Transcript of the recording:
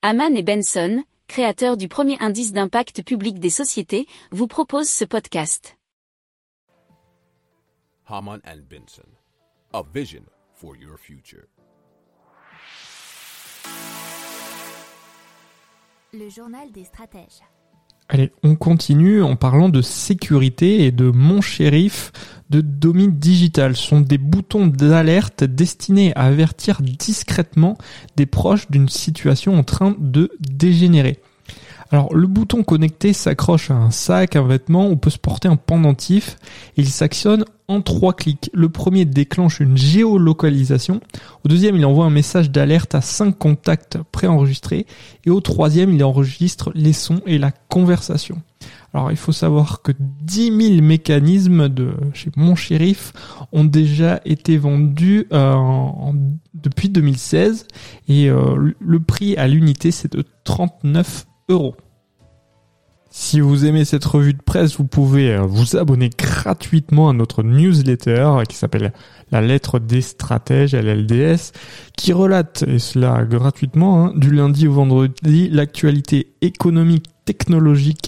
Haman et Benson, créateurs du premier indice d'impact public des sociétés, vous proposent ce podcast. Haman and Benson, a vision for your future. Le journal des stratèges. Allez, on continue en parlant de sécurité et de Mon Shérif de Domi Digital. Sont des boutons d'alerte destinés à avertir discrètement des proches d'une situation en train de dégénérer. Alors le bouton connecté s'accroche à un sac, un vêtement, ou peut se porter un pendentif. Il s'actionne en trois clics. Le premier déclenche une géolocalisation. Au deuxième, il envoie un message d'alerte à cinq contacts préenregistrés. Et au troisième, il enregistre les sons et la conversation. Alors il faut savoir que 10 000 mécanismes de chez Mon Shérif ont déjà été vendus euh, depuis 2016 et euh, le prix à l'unité c'est de 39 euros. Si vous aimez cette revue de presse, vous pouvez euh, vous abonner gratuitement à notre newsletter qui s'appelle La lettre des stratèges, LLDS, qui relate, et cela gratuitement, hein, du lundi au vendredi, l'actualité économique, technologique,